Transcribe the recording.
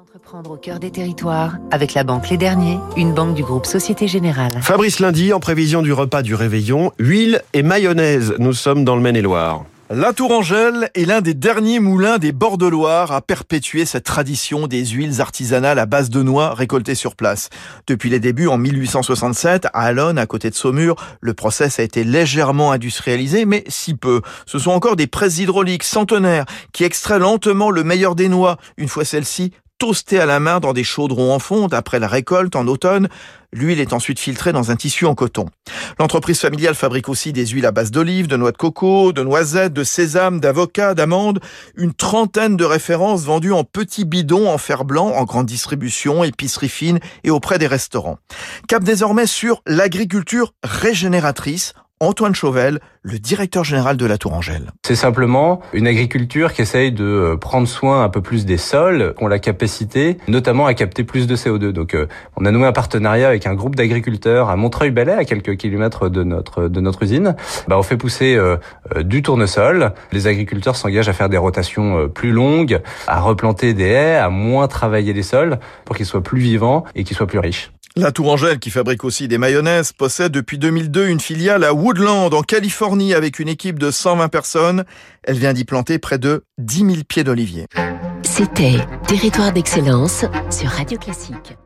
d'entreprendre au cœur des territoires avec la banque Les Derniers, une banque du groupe Société Générale. Fabrice Lundi, en prévision du repas du réveillon, huile et mayonnaise. Nous sommes dans le Maine-et-Loire. La Tourangelle est l'un des derniers moulins des bords de Loire à perpétuer cette tradition des huiles artisanales à base de noix récoltées sur place. Depuis les débuts en 1867, à Alonne, à côté de Saumur, le process a été légèrement industrialisé, mais si peu. Ce sont encore des presses hydrauliques centenaires qui extraient lentement le meilleur des noix, une fois celles-ci toastées à la main dans des chaudrons en fonte après la récolte en automne. L'huile est ensuite filtrée dans un tissu en coton. L'entreprise familiale fabrique aussi des huiles à base d'olive, de noix de coco, de noisettes, de sésame, d'avocat, d'amandes. Une trentaine de références vendues en petits bidons en fer blanc, en grande distribution, épicerie fine et auprès des restaurants. Cap désormais sur l'agriculture régénératrice Antoine Chauvel, le directeur général de la Tourangelle. C'est simplement une agriculture qui essaye de euh, prendre soin un peu plus des sols, qui ont la capacité notamment à capter plus de CO2. Donc euh, on a noué un partenariat avec un groupe d'agriculteurs à Montreuil-Bellay, à quelques kilomètres de notre de notre usine. Bah, on fait pousser euh, du tournesol. Les agriculteurs s'engagent à faire des rotations plus longues, à replanter des haies, à moins travailler les sols pour qu'ils soient plus vivants et qu'ils soient plus riches. La Tourangelle, qui fabrique aussi des mayonnaises, possède depuis 2002 une filiale à Woodland, en Californie, avec une équipe de 120 personnes. Elle vient d'y planter près de 10 000 pieds d'olivier. C'était Territoire d'excellence sur Radio Classique.